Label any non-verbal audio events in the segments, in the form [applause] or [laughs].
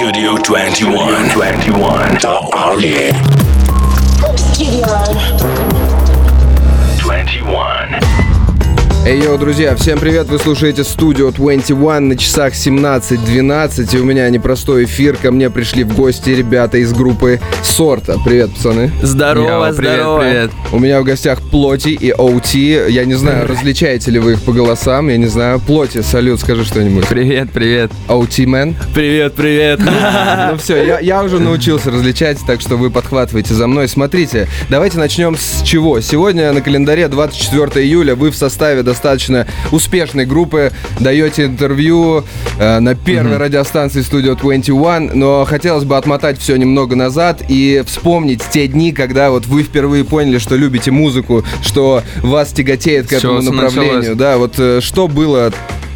Studio 21. 21. The Army. Studio. 21. Эй, йоу, друзья, всем привет, вы слушаете студию 21 на часах 17.12, и у меня непростой эфир, ко мне пришли в гости ребята из группы Сорта. Привет, пацаны. Здорово, Йоу, привет, здорово. привет. У меня в гостях Плоти и OT, я не знаю, различаете ли вы их по голосам, я не знаю. Плоти, салют, скажи что-нибудь. Привет, привет. OT, man. Привет, привет. [laughs] Ну все, я, я уже научился различать, так что вы подхватываете за мной. Смотрите, давайте начнем с чего. Сегодня на календаре 24 июля вы в составе достаточно успешной группы даете интервью э, на первой радиостанции Studio 21, но хотелось бы отмотать все немного назад и вспомнить те дни, когда вот вы впервые поняли, что любите музыку, что вас тяготеет к этому направлению. началось? Да, вот э, что было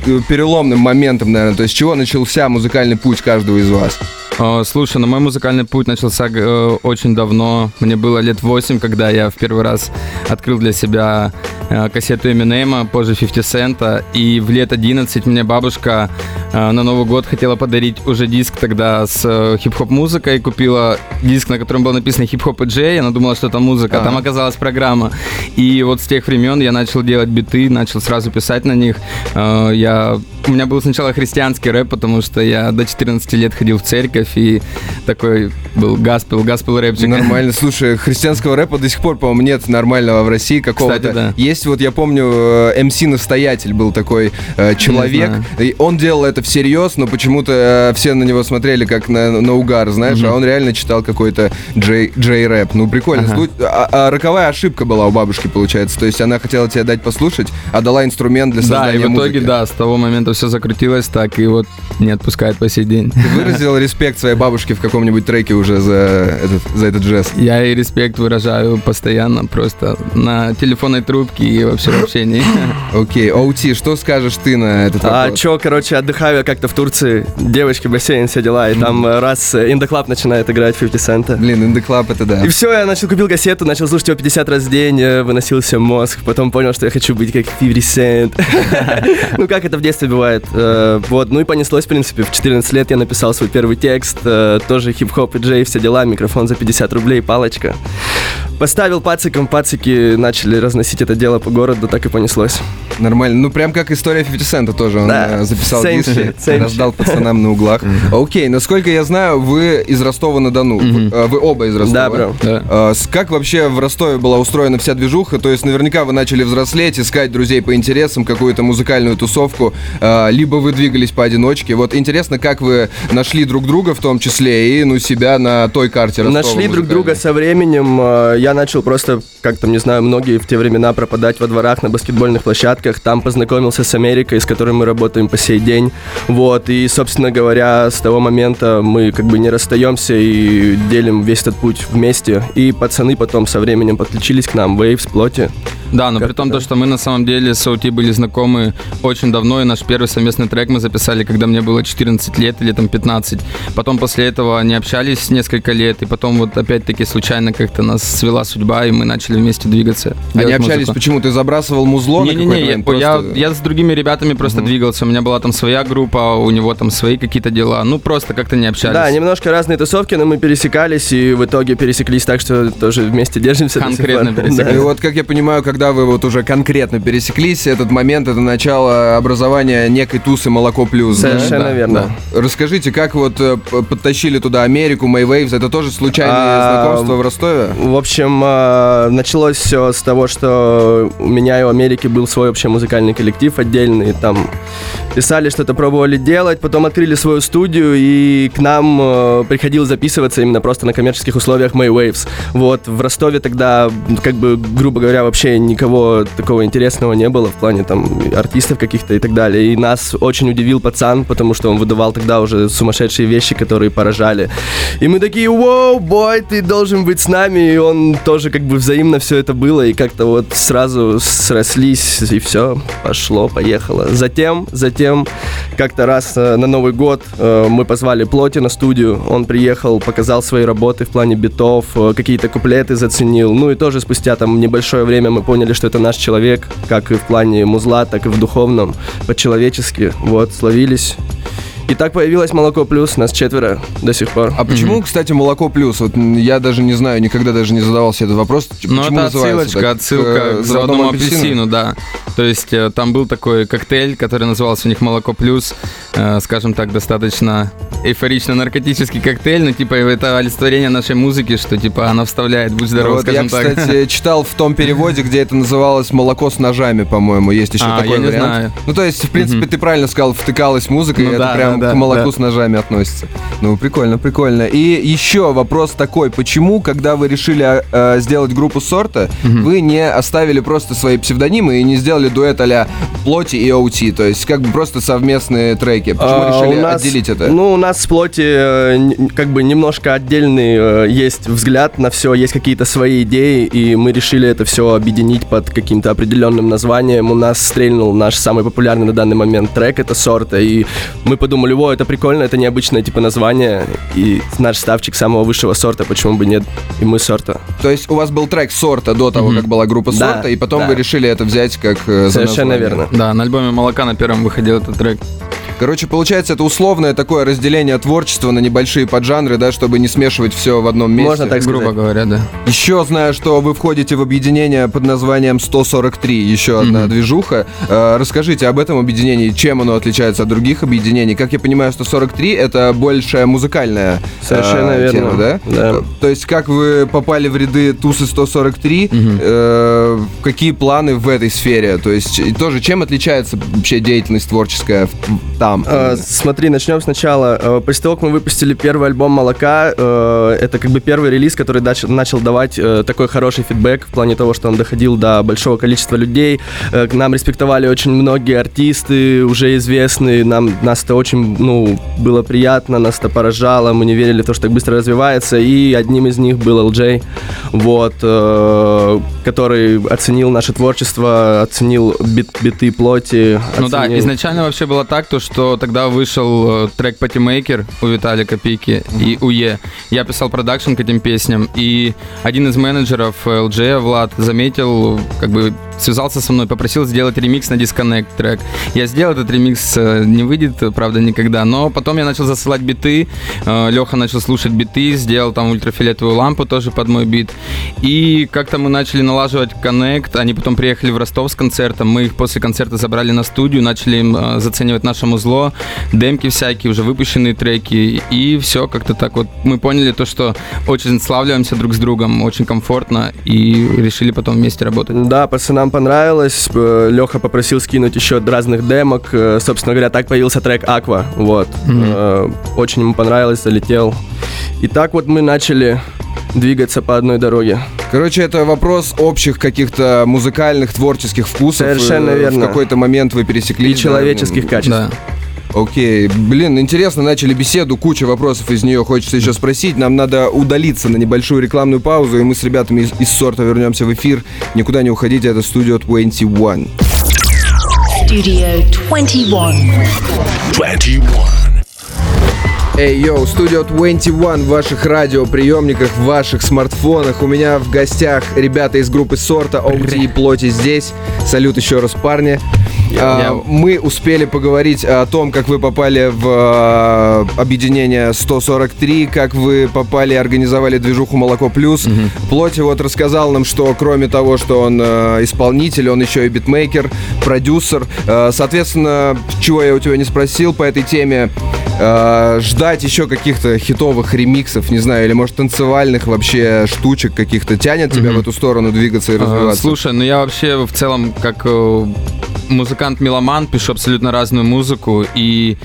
э, переломным моментом, наверное, то есть с чего начался музыкальный путь каждого из вас? О, слушай, ну мой музыкальный путь начался э, очень давно. Мне было лет 8, когда я в первый раз открыл для себя э, кассету Эминема, позже 50 Цента. И в лет 11 мне бабушка э, на Новый год хотела подарить уже диск тогда с хип-хоп музыкой. Купила диск, на котором было написано хип-хоп и джей. Она думала, что это музыка. Ага. Там оказалась программа. И вот с тех времен я начал делать биты, начал сразу писать на них. Я... У меня был сначала христианский рэп, потому что я до 14 лет ходил в церковь и такой был гаспел, гаспел рэпчик. Нормально. Слушай, христианского рэпа до сих пор, по-моему, нет нормального в России какого-то. Да. Есть вот, я помню, э, МС Настоятель был такой э, человек. И он делал это всерьез, но почему-то э, все на него смотрели как на, на угар, знаешь, а он реально читал какой-то джей, рэп Ну, прикольно. Ага. А, а роковая ошибка была у бабушки, получается. То есть она хотела тебе дать послушать, а дала инструмент для Да, создания и в итоге, музыки. да, с того момента все закрутилось так, и вот не отпускает по сей день. Ты выразил [laughs] респект своей бабушке в каком-нибудь треке уже за этот, за этот жест? Я и респект выражаю постоянно, просто на телефонной трубке и вообще в общении. [laughs] Окей, Оути, что скажешь ты на этот А вопрос? чё, короче, отдыхаю я как-то в Турции, девочки, бассейн, все дела, и там э, раз э, Club начинает играть 50 цента. Блин, Club это да. И все, я начал, купил кассету, начал слушать его 50 раз в день, э, выносился мозг, потом понял, что я хочу быть как 50 Cent. [laughs] Ну, как это в детстве бывает. Вот, ну и понеслось, в принципе. В 14 лет я написал свой первый текст, э, тоже хип-хоп и джей, все дела, микрофон за 50 рублей, палочка. Поставил пациком, пацики начали разносить это дело по городу, так и понеслось. Нормально. Ну, прям как история 50 Цента тоже. Он Да. э, записал диски, раздал пацанам на углах. Окей, насколько я знаю, вы из Ростова-на-Дону. Вы, э, вы оба из Ростова. Да, бро. Как вообще в Ростове была устроена вся движуха? То есть наверняка вы начали взрослеть, искать друзей по интересам, какую-то музыкальную тусовку, либо вы двигались поодиночке. Вот интересно, как вы нашли друг друга в том числе и, ну, себя на той карте Ростова Нашли друг друга со временем. э, Я начал просто, как там, не знаю, многие в те времена пропадать во дворах на баскетбольных площадках. Там познакомился с Америкой, с которой мы работаем по сей день. Вот, и, собственно говоря, с того момента мы как бы не расстаемся и делим весь этот путь вместе. И пацаны потом со временем подключились к нам, Waves, Плоти. Да, но при том, то, что мы на самом деле с Аути были знакомы очень давно, и наш первый совместный трек мы записали, когда мне было 14 лет или там 15. Потом после этого не общались несколько лет, и потом вот опять-таки случайно как-то нас свела судьба, и мы начали вместе двигаться. Они общались, музыку. почему? Ты забрасывал музло на Не-не-не, я, момент? я, Просто- я с другими ребятами просто двигался. У меня была там своя группа, у него там свои какие-то дела. Ну, просто как-то не общались. Да, немножко разные тусовки, но мы пересекались и в итоге пересеклись так, что тоже вместе держимся. Конкретно [laughs] пересеклись. Да. И вот, как я понимаю, когда вы вот уже конкретно пересеклись, этот момент, это начало образования некой тусы «Молоко плюс». да? Совершенно Да, верно. Расскажите, как вот э, подтащили туда Америку, Maywaves, это тоже случайные А, знакомства в Ростове? В общем, э, началось все с того, что у меня и у Америки был свой вообще музыкальный коллектив отдельный. Там писали, что-то пробовали делать, потом открыли свою студию, и к нам э, приходил записываться именно просто на коммерческих условиях May Waves. Вот, в Ростове тогда, как бы, грубо говоря, вообще никого такого интересного не было в плане там артистов каких-то и так далее. И нас очень удивил пацан, потому что он выдавал тогда уже сумасшедшие вещи, которые поражали. И мы такие, воу, бой, ты должен быть с нами. И он тоже как бы взаимно все это было, и как-то вот сразу срослись, и все, пошло, поехало. Затем, затем, как-то раз э, на Новый год э, мы позвали Плоти на студию, он приехал, показал свои работы в плане битов, э, какие-то куплеты заценил. Ну и тоже спустя там небольшое время мы поняли, что это наш человек, как и в плане музла, так и в духовном, по-человечески. Вот, словились. И так появилось «Молоко плюс», нас четверо до сих пор. А почему, кстати, молоко плюс? Вот я даже не знаю, никогда даже не задавался этот вопрос. Ну, это отсылочка, так? отсылка К, к заводному апельсину, да. То есть э, там был такой коктейль, который назывался у них «Молоко плюс», э, скажем так, достаточно эйфорично-наркотический коктейль, но типа это олицетворение нашей музыки, что типа она вставляет «Будь здоров», Вот я, скажем так. кстати, [laughs] читал в том переводе, где это называлось молоко с ножами, по-моему, есть еще А, такой я не вариант. знаю. Ну, то есть, в принципе, ты правильно сказал, втыкалась музыка, Ну и это да, прям да, к молоку да. с ножами относится. Ну, прикольно, прикольно. И еще вопрос такой, почему, когда вы решили э, сделать группу сорта, вы не оставили просто свои псевдонимы и не сделали дуэт а Плоти и OT, то есть как бы просто совместные треки? Почему А, решили нас- отделить это? Ну, у нас с плоти э, как бы немножко отдельный э, есть взгляд на все, есть какие-то свои идеи, и мы решили это все объединить под каким-то определенным названием. У нас стрельнул наш самый популярный на данный момент трек, это сорта, и мы подумали, о, это прикольно, это необычное типа название, и наш ставчик самого высшего сорта, почему бы нет, и мы сорта. То есть у вас был трек сорта до того, Мгм. как была группа Да, сорта, и потом да. вы решили это взять как э, за Совершенно название. верно. Да, на альбоме «Молока» на первом выходил этот трек. Короче, получается, это условное такое разделение творчества на небольшие поджанры, да, чтобы не смешивать все в одном месте. Можно так сказать. Грубо говоря, да. Еще знаю, что вы входите в объединение под названием 143, еще одна Мгм. движуха. Э, расскажите об этом объединении, чем оно отличается от других объединений. Как я понимаю, 143 это больше музыкальная э, Совершенно верно. тема, да? Да. Э, То есть, как вы попали в ряды Тусы 143, Мгм. э, какие планы в этой сфере? То есть, тоже, чем отличается вообще деятельность творческая там? А, смотри, начнем сначала. Э, После того, как мы выпустили первый альбом «Молока», э, это как бы первый релиз, который дач- начал давать э, такой хороший фидбэк в плане того, что он доходил до большого количества людей. Э, К нам респектовали очень многие артисты, уже известные. Нам, нас это очень, ну, было приятно, нас это поражало. Мы не верили в то, что так быстро развивается. И одним из них был LJ, вот, э, который оценил наше творчество, оценил бит, биты плоти. Ну да, оценил- изначально вообще было так, то, что тогда вышел э, трек Патимейкер у Виталика Пики и у Е. Я писал продакшн к этим песням, и один из менеджеров э, LJ, Влад, заметил, как бы связался со мной, попросил сделать ремикс на Disconnect трек. Я сделал этот ремикс, э, не выйдет, э, правда, никогда, но потом я начал засылать биты, Леха начал слушать биты, сделал там ультрафиолетовую лампу тоже под мой бит, и как-то мы начали налаживать коннект, они потом приехали в Ростов с концертом, мы их после концерта забрали на студию, начали им э, заценивать наше музло, демки всякие, уже выпущенные треки, и все, как-то так вот. Мы поняли то, что очень славливаемся друг с другом, очень комфортно, и решили потом вместе работать. Да, пацанам понравилось. Леха попросил скинуть еще разных демок. Э, Собственно говоря, так появился трек Аква. Вот. Э, Очень ему понравилось, залетел. И так вот мы начали двигаться по одной дороге. Короче, это вопрос общих каких-то музыкальных, творческих вкусов. Совершенно Э, верно. В какой-то момент вы пересеклись. И человеческих да, качеств. Да. Окей. Блин, интересно, начали беседу, куча вопросов из нее хочется еще спросить. Нам надо удалиться на небольшую рекламную паузу, и мы с ребятами из, из сорта вернемся в эфир. Никуда не уходите, это студио 21. Studio 21. 21. Эй, йоу, студио 21 в ваших радиоприемниках, в ваших смартфонах. У меня в гостях ребята из группы Сорта, OT и Плоти здесь. Салют еще раз, парни. А, мы успели поговорить о том, как вы попали в а, объединение 143, как вы попали и организовали движуху «Молоко плюс». Плоти вот рассказал нам, что кроме того, что он э, исполнитель, он еще и битмейкер, продюсер. Э, соответственно, чего я у тебя не спросил по этой теме, э, ждать еще каких-то хитовых ремиксов, не знаю, или может танцевальных вообще штучек каких-то тянет тебя Мгм. в эту сторону двигаться и развиваться? Слушай, ну я вообще в целом как э, музыкант-меломан пишу абсолютно разную музыку и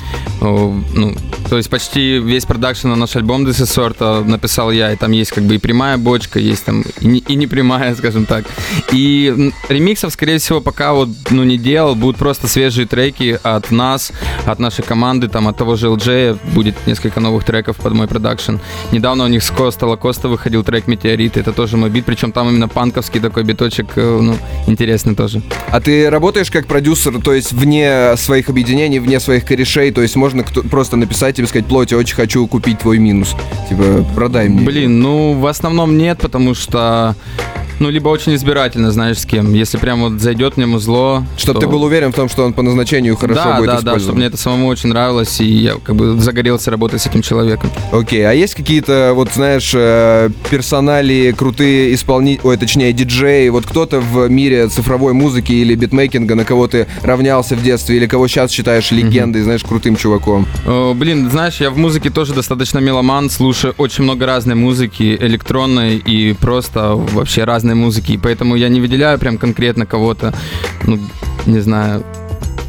ну, то есть почти весь продакшн на наш альбом This is Sort написал я, и там есть как бы и прямая бочка, есть там и не, и не прямая, [laughs] скажем так. И ремиксов, скорее всего, пока вот ну не делал, будут просто свежие треки от нас, от нашей команды, там от того же LJ будет несколько новых треков под мой продакшн. Недавно у них с Коста Лакоста выходил трек Метеорит, это тоже мой бит, причем там именно панковский такой биточек, э, ну, интересный тоже. А ты работаешь как продюсер, то есть вне своих объединений, вне своих корешей, то есть можно просто написать тебе, сказать, Плоти, очень хочу купить твой минус. Типа, продай мне. Блин, ну в основном нет, потому что Ну, либо очень избирательно, знаешь, с кем. Если прям вот зайдет мне музло... Чтобы то- ты был уверен в том, что он по назначению хорошо да, будет да, да, использован. чтобы мне это самому очень нравилось, и я как бы загорелся работать с этим человеком. Окей, а есть какие-то, вот знаешь, э, персонали, крутые исполнители, ой, точнее, диджеи, вот кто-то в мире цифровой музыки или битмейкинга, на кого ты равнялся в детстве, или кого сейчас считаешь легендой, знаешь, крутым чуваком? О, блин, знаешь, я в музыке тоже достаточно меломан, слушаю очень много разной музыки, электронной и просто вообще разной музыки, и поэтому я не выделяю прям конкретно кого-то, ну, не знаю,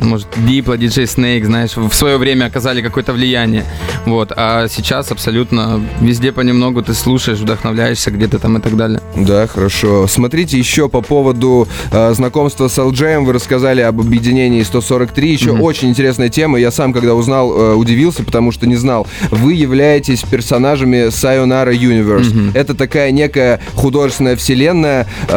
может, Diplo, DJ Snake, знаешь, в свое время оказали какое-то влияние. Вот. А сейчас абсолютно везде понемногу ты слушаешь, вдохновляешься где-то там и так далее. Да, хорошо. Смотрите, еще по поводу э, знакомства с LJ, вы рассказали об объединении 143. Еще очень интересная тема. Я сам, когда узнал, э, удивился, потому что не знал. Вы являетесь персонажами Sayonara Universe. Это такая некая художественная вселенная, э,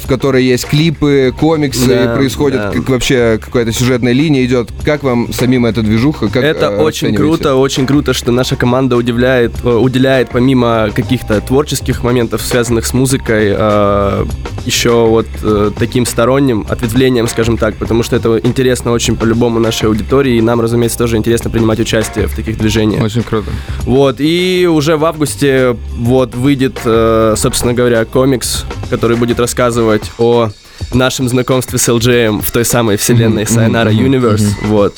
в которой есть клипы, комиксы, Да, происходит да. как вообще какая-то сюжетная линия идет. Как вам самим эта движуха? Как, это э, очень оцениваете? круто, очень круто, что наша команда удивляет, э, уделяет помимо каких-то творческих моментов, связанных с музыкой, э, еще вот э, таким сторонним ответвлением, скажем так, потому что это интересно очень по-любому нашей аудитории, и нам, разумеется, тоже интересно принимать участие в таких движениях. Очень круто. Вот, и уже в августе вот выйдет, э, собственно говоря, комикс, который будет рассказывать о нашем знакомстве с LJM в той самой вселенной Sayonara Universe. Вот.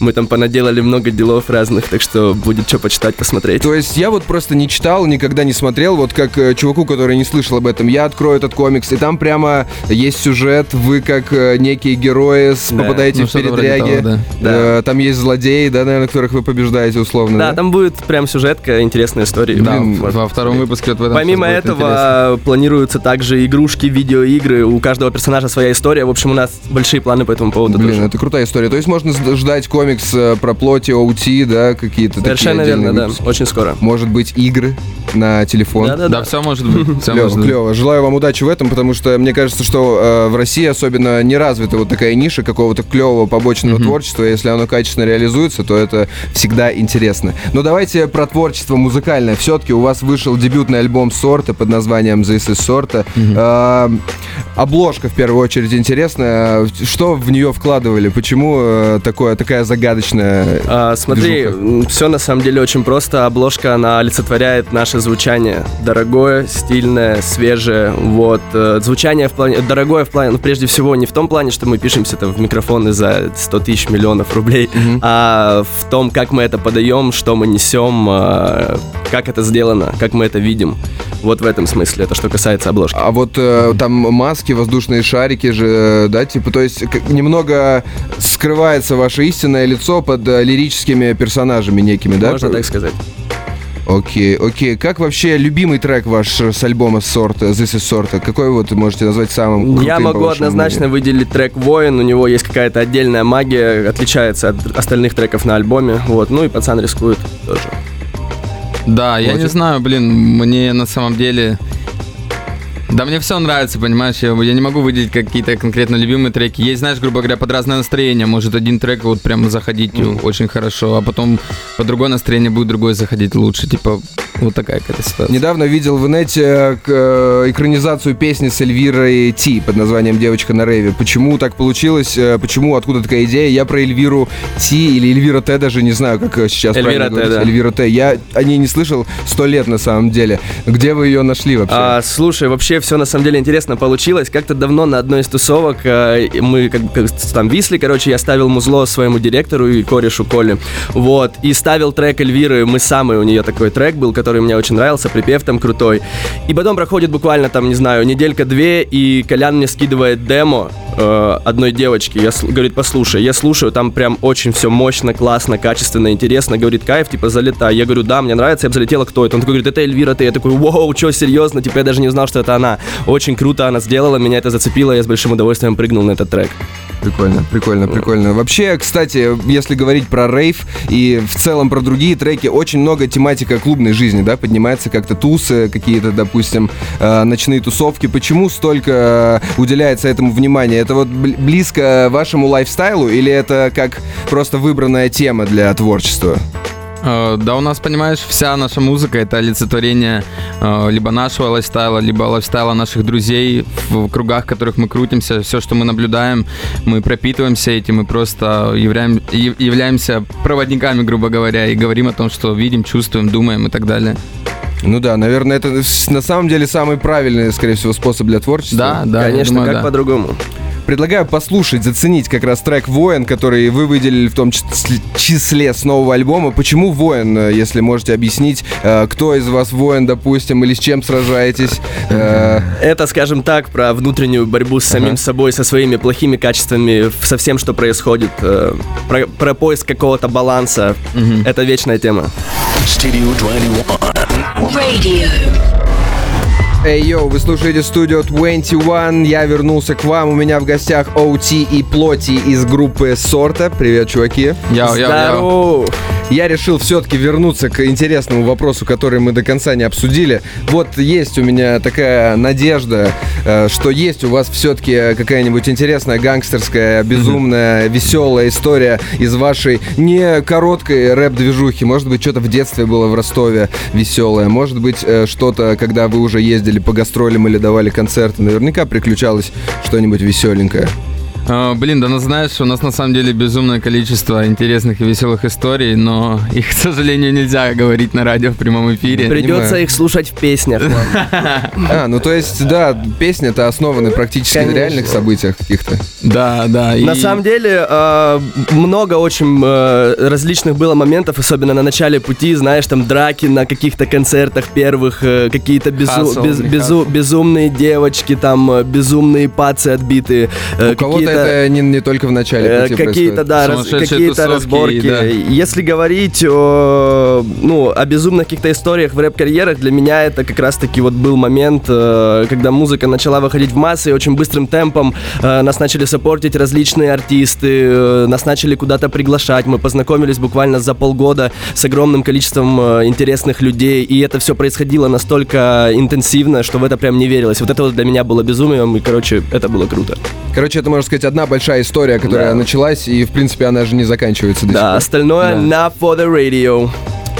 Мы там понаделали много делов разных, так что будет что почитать, посмотреть. То есть я вот просто не читал, никогда не смотрел, вот как э, чуваку, который не слышал об этом, я открою этот комикс, и там прямо есть сюжет, вы как э, некие герои с- Да. попадаете Ну, в что-то вроде передряги, того, Э, там есть злодеи, да, наверное, которых вы побеждаете условно, Да, там будет прям сюжетка, интересная история. Да, Блин, во втором выпуске вот в этом Помимо будет этого планируются также игрушки, видеоигры. У каждого персонажа своя история. В общем, у нас большие планы по этому поводу Блин, тоже. это крутая история. То есть можно ждать комикс э, про плоти, OT, да, какие-то такие Совершенно отдельные верно, да. выпуски. Очень скоро. Может быть, игры на телефон. Да-да-да. Да, все может быть. Все Клево, может быть. клево. Желаю вам удачи в этом, потому что мне кажется, что э, в России особенно не развита вот такая ниша какого-то клевого побочного творчества. Если оно качественно реализуется, то это всегда интересно. Но давайте про творчество музыкальное. Все-таки у вас вышел дебютный альбом Сорта под названием This is Сорта. Э, обложка в первую очередь интересная. Что в нее вкладывали? Почему э, такое, такая загадочная А, смотри, движуха? все на самом деле очень просто. Обложка, она олицетворяет наше звучание. Дорогое, стильное, свежее. Вот. э, Звучание в плане... Дорогое в плане... Ну, прежде всего, не в том плане, что мы пишемся там в микрофоны за 100 тысяч миллионов рублей, а в том, как мы это подаем, что мы несем, э, как это сделано, как мы это видим. Вот в этом смысле, это что касается обложки. А вот э, там маски, воздушные шарики же, э, да, типа, то есть как- немного скрывается ваше истинное лицо под э, лирическими персонажами некими, да? Можно так сказать. Окей, окей. Как вообще любимый трек ваш э, с альбома Сорта, This is Сорта? Какой вот вы можете назвать самым крутым, Я могу однозначно мнению? выделить трек «Воин». У него есть какая-то отдельная магия, отличается от остальных треков на альбоме. Вот. Ну и «Пацан рискует» тоже. Да, я Вот. не знаю, блин, мне на самом деле... Да мне все нравится, понимаешь, я, я не могу выделить какие-то конкретно любимые треки. Есть, знаешь, грубо говоря, под разное настроение. Может один трек вот прям заходить очень хорошо, а потом по другое настроение будет другой заходить лучше. Типа, вот такая какая-то ситуация. Недавно видел в инете э, э, экранизацию песни с Эльвирой Ти под названием «Девочка на рейве». Почему так получилось? э, Почему? Откуда такая идея? Я про Эльвиру Ти или Эльвира Т даже не знаю, как сейчас Эльвира правильно Т, говорить. да. Эльвира Т. Я о ней не слышал сто лет на самом деле. Где вы ее нашли вообще? А, слушай, вообще все на самом деле интересно получилось. Как-то давно на одной из тусовок мы как как там висли, короче, я ставил музло своему директору и корешу Коле. Вот. И ставил трек Эльвиры. Мы самый у нее такой трек был, который мне очень нравился, припев там крутой. И потом проходит буквально там, не знаю, неделька-две, и Колян мне скидывает демо э, одной девочки. Я говорит, послушай, я слушаю, там прям очень все мощно, классно, качественно, интересно. Говорит, кайф, типа, залетай. Я говорю, да, мне нравится, я бы залетела, кто это? Он такой говорит, это Эльвира, ты. Я такой, вау, что, серьезно? Типа, я даже не знал, что это она. Очень круто она сделала, меня это зацепило, я с большим удовольствием прыгнул на этот трек. Прикольно, прикольно, прикольно. Вообще, кстати, если говорить про рейв и в целом про другие треки, очень много тематика клубной жизни, да, поднимается как-то тусы, какие-то, допустим, э, ночные тусовки. Почему столько э, уделяется этому внимания? Это вот бл- близко вашему лайфстайлу или это как просто выбранная тема для творчества? Э, Да, у нас, понимаешь, вся наша музыка это олицетворение э, либо нашего лайфстайла, либо лайфстайла наших друзей в кругах, в которых мы крутимся. Все, что мы наблюдаем, мы пропитываемся этим, мы просто являем- яв- являемся проводниками, грубо говоря, и говорим о том, что видим, чувствуем, думаем и так далее. Ну да, наверное, это на самом деле самый правильный, скорее всего, способ для творчества. Да, да, Конечно, думаю, как да. по-другому. Предлагаю послушать, заценить как раз трек «Воин», который вы выделили в том чис- числе с нового альбома. Почему «Воин», э, если можете объяснить, э, кто из вас воин, допустим, или с чем сражаетесь? Э, Это, скажем так, про внутреннюю борьбу с самим Ага. собой, со своими плохими качествами, со всем, что происходит, про, про поиск какого-то баланса. Это вечная тема. Studio 21. Radio. Эй, йоу, вы слушаете студию 21, я вернулся к вам, у меня в гостях OT и Плоти из группы Сорта. Привет, чуваки. Яу, яу, яу. Я решил все-таки вернуться к интересному вопросу, который мы до конца не обсудили. Вот есть у меня такая надежда, э, что есть у вас все-таки какая-нибудь интересная гангстерская, безумная, веселая история из вашей не короткой рэп-движухи. Может быть, что-то в детстве было в Ростове веселое. Может быть, э, что-то, когда вы уже ездили по гастролям или давали концерты. Наверняка приключалось что-нибудь веселенькое. Э, Блин, да ну знаешь, у нас на самом деле безумное количество интересных и веселых историй, но их, к сожалению, нельзя говорить на радио в прямом эфире. Придется понимаю. их слушать в песнях. [laughs] А, ну то есть, да, песня-то основаны практически на реальных событиях каких-то. Да, да. На самом деле, э, много очень э, различных было моментов, особенно на начале пути, знаешь, там драки на каких-то концертах первых, э, какие-то безумные девочки, там безумные пацы отбитые. э, У кого-то какие-то- это не, не только в начале Э, пути какие-то, происходит. да, раз- какие-то разборки. да. Если говорить о, ну, о безумных каких-то историях в рэп-карьерах, для меня это как раз-таки вот был момент, э, когда музыка начала выходить в массы, и очень быстрым темпом э, нас начали саппортить различные артисты, э, нас начали куда-то приглашать, мы познакомились буквально за полгода с огромным количеством э, интересных людей, и это все происходило настолько интенсивно, что в это прям не верилось. Вот это вот для меня было безумием, и, короче, это было круто. Короче, это, можно сказать, одна большая история, которая Да. началась, и, в принципе, она же не заканчивается до сих Да, пор. остальное на for the radio.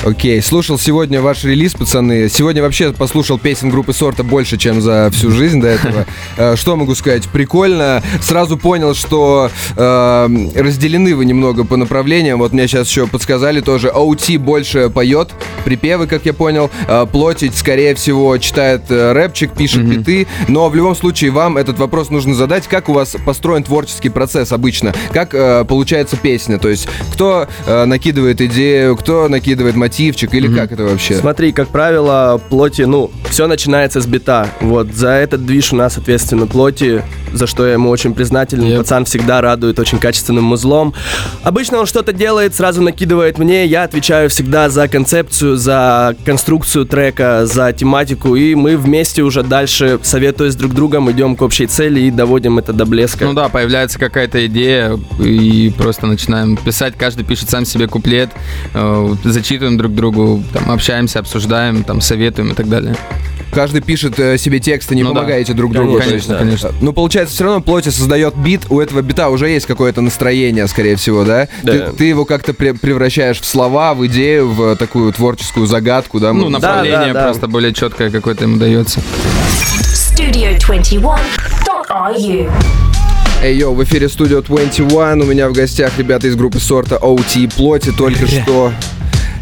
Окей, слушал сегодня ваш релиз, пацаны. Сегодня вообще послушал песен группы Сорта больше, чем за всю жизнь до этого. [laughs] Э, Что могу сказать? Прикольно. Сразу понял, что э, разделены вы немного по направлениям. Вот мне сейчас еще подсказали тоже. OT больше поет, припевы, как я понял. Э, Плотить, скорее всего, читает рэпчик, пишет биты. Но в любом случае вам этот вопрос нужно задать. Как у вас построен творческий процесс обычно? Как э, получается песня? То есть кто э, накидывает идею, кто накидывает мотивчик или как это вообще? Смотри, как правило, плоти, ну, все начинается с бита. Вот, за этот движ у нас, соответственно, плоти, за что я ему очень признателен. Yep. Пацан всегда радует очень качественным музлом. Обычно он что-то делает, сразу накидывает мне. Я отвечаю всегда за концепцию, за конструкцию трека, за тематику. И мы вместе уже дальше, советуясь друг другом, идем к общей цели и доводим это до блеска. Ну да, появляется какая-то идея, и просто начинаем писать. Каждый пишет сам себе куплет, э, зачитываем друг другу, там, общаемся, обсуждаем, там, советуем и так далее. Каждый пишет э, себе тексты, не Ну да. помогаете друг другу. Конечно, конечно. Ну, получается, все равно Плоти создает бит, у этого бита уже есть какое-то настроение, скорее всего, да? Да. Ты, ты его как-то пре- превращаешь в слова, в идею, в такую творческую загадку, да? Ну, можно да, направление да. просто более четкое какое-то ему дается. Studio21.ru. Эй, йоу, в эфире студио 21. У меня в гостях ребята из группы сорта OT и Плоти. Только [laughs] что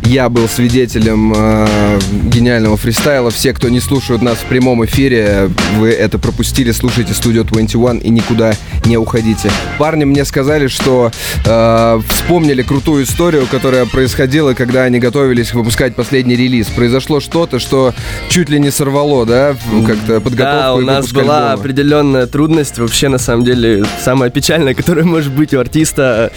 я был свидетелем э, гениального фристайла. Все, кто не слушают нас в прямом эфире, вы это пропустили. Слушайте студио 21 и никуда не уходите. Парни мне сказали, что э, вспомнили крутую историю, которая происходила, когда они готовились выпускать последний релиз. Произошло что-то, что чуть ли не сорвало, да, как-то подготовку Да, у нас была альбома. определенная трудность, вообще на самом деле самая печальная, [laughs] которая может быть у артиста.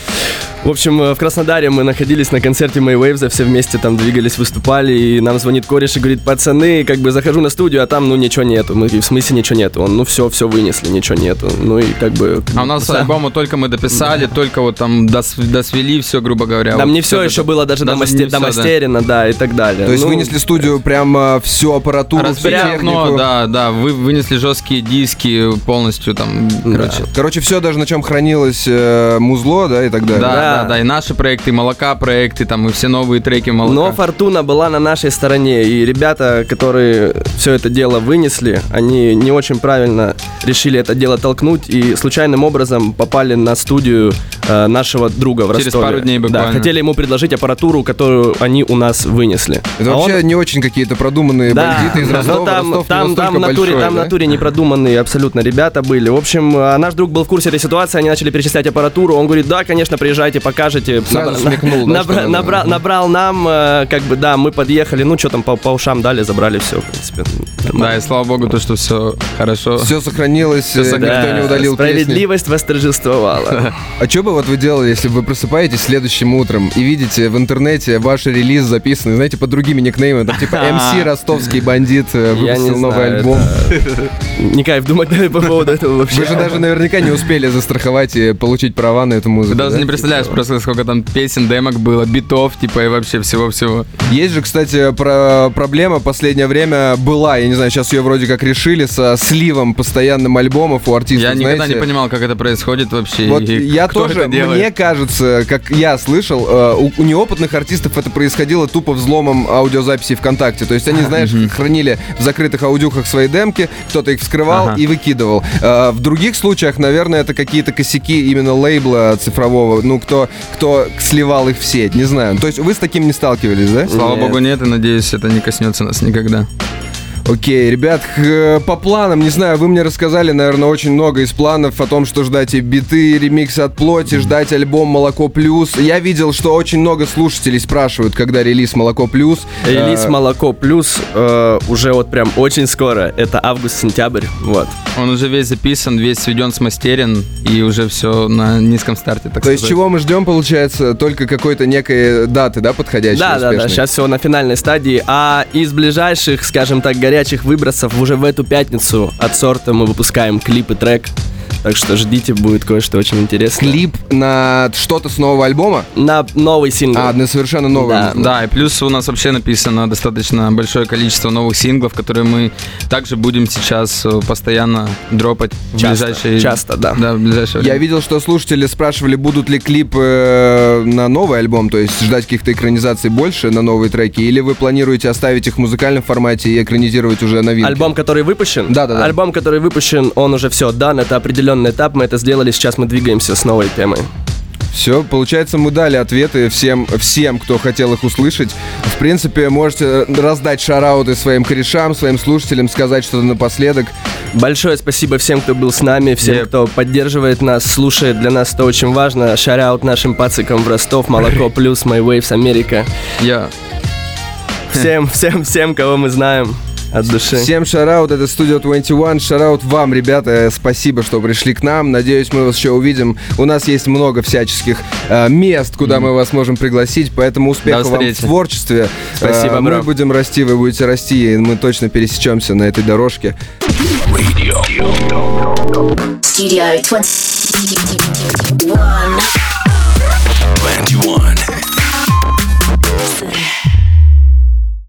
В общем, э, в Краснодаре мы находились на концерте Waves, все вместе там двигались, выступали, и нам звонит кореш и говорит, пацаны, как бы захожу на студию, а там, ну, ничего нету. Мы в смысле ничего нету? Он, ну, все, все вынесли, ничего нету. Ну, и как бы... А у нас Да. альбому только мы дописали, только вот там дос- досвели все, грубо говоря. Там Вот не все еще это. было даже, Даже домасте- не всё, да. домастерено, да. и так далее. То есть Ну, вынесли студию прямо всю аппаратуру, всю Разбили окно, технику. да, да, вы вынесли жесткие диски полностью там, короче. Короче, все даже на чем хранилось э, музло, да, и так далее. Да, Да. да, да, и наши проекты, и молока проекты, там, и все новые треки фабрики молока. Но фортуна была на нашей стороне, и ребята, которые все это дело вынесли, они не очень правильно решили это дело толкнуть и случайным образом попали на студию э, нашего друга в Через Ростове. пару дней буквально. Да, хотели ему предложить аппаратуру, которую они у нас вынесли. Это А он- вообще не очень какие-то продуманные да, бандиты из но Ростова. там, Ростов не там, там, в натуре, большой, там да? натуре непродуманные абсолютно ребята были. В общем, а наш друг был в курсе этой ситуации, они начали перечислять аппаратуру. Он говорит, да, конечно, приезжайте, покажете. Сразу Набра- смекнул, да, набра- набра- набрал нам, э, как бы, да, мы подъехали, ну, что там, по, по ушам дали, забрали все, в принципе. нормально. Да, и слава богу, то, что все хорошо. Все сохранилось, Всё э, сохранилось. никто не удалил песни. Справедливость восторжествовала. [laughs] А что бы вот вы делали, если бы вы просыпаетесь следующим утром и видите в интернете ваш релиз записанный, знаете, под другими никнеймами, там типа [laughs] MC Ростовский бандит э, выпустил новый альбом. Не кайф думать по поводу этого вообще. Вы же даже наверняка не успели застраховать и получить права на эту Ты музыку. даже да? не представляешь просто, сколько там песен, демок было, битов, типа, и вообще всего-всего. Есть же, кстати, про- проблема последнее время была, я не знаю, сейчас ее вроде как решили, со сливом постоянным альбомов у артистов, Я никогда знаете. не понимал, как это происходит вообще. Вот я тоже, мне кажется, как я слышал, э, у, у неопытных артистов это происходило тупо взломом аудиозаписей ВКонтакте. То есть они, знаешь, хранили в закрытых аудюхах свои демки, кто-то их вскрывал Ага. и выкидывал. Э, в других случаях, наверное, это какие-то косяки именно лейбла цифрового, ну, кто, кто сливал их в сеть, не знаю. То есть вы с таким не сталкивались, да? Слава Нет. богу, нет, и надеюсь, это не коснется нас никогда. Окей, ребят, х- по планам, не знаю, вы мне рассказали, наверное, очень много из планов о том, что ждать и биты, ремиксы от плоти, ждать альбом «Молоко плюс». Я видел, что очень много слушателей спрашивают, когда релиз «Молоко плюс». Релиз Э, «Молоко плюс» э, уже вот прям очень скоро. Это август-сентябрь. Вот. Он уже весь записан, весь сведен, смастерен, и уже все на низком старте, так То есть сказать. чего мы ждем, получается, только какой-то некой даты, да, подходящей, Да, да, да, успешной? сейчас все на финальной стадии. А из ближайших, скажем так, горячих выбросов уже в эту пятницу от сорта мы выпускаем клип и трек. Так что ждите, будет кое-что очень интересное. Клип на что-то с нового альбома? На новый сингл. А, на совершенно новый. Да. Да, и плюс у нас вообще написано достаточно большое количество новых синглов, которые мы также будем сейчас э, постоянно дропать в Часто, ближайшие... часто, да. Да, в ближайшее Я время. видел, что слушатели спрашивали, будут ли клипы э, на новый альбом, то есть ждать каких-то экранизаций больше на новые треки, или вы планируете оставить их в музыкальном формате и экранизировать уже новинки? Альбом, который выпущен? Да-да-да. Альбом, который выпущен, он уже все дан, это определенный этап, мы это сделали, сейчас мы двигаемся с новой темой. Все, получается, мы дали ответы всем, всем, кто хотел их услышать. В принципе, можете раздать шарауты своим корешам, своим слушателям, сказать что-то напоследок. Большое спасибо всем, кто был с нами, всем, Yep. кто поддерживает нас, слушает. Для нас это очень важно. Шараут нашим пацикам в Ростов, Молоко [laughs] Плюс, My Waves Америка. Я... Всем, [laughs] всем, всем, кого мы знаем от души. Всем шараут, это Studio 21. Шараут вам, ребята. Э, спасибо, что пришли к нам. Надеюсь, мы вас еще увидим. У нас есть много всяческих э, мест, куда mm. мы вас можем пригласить. Поэтому успехов вам в творчестве. Э, спасибо, э, Мы бро. будем расти, вы будете расти. И мы точно пересечемся на этой дорожке. Radio. Studio 21. 21.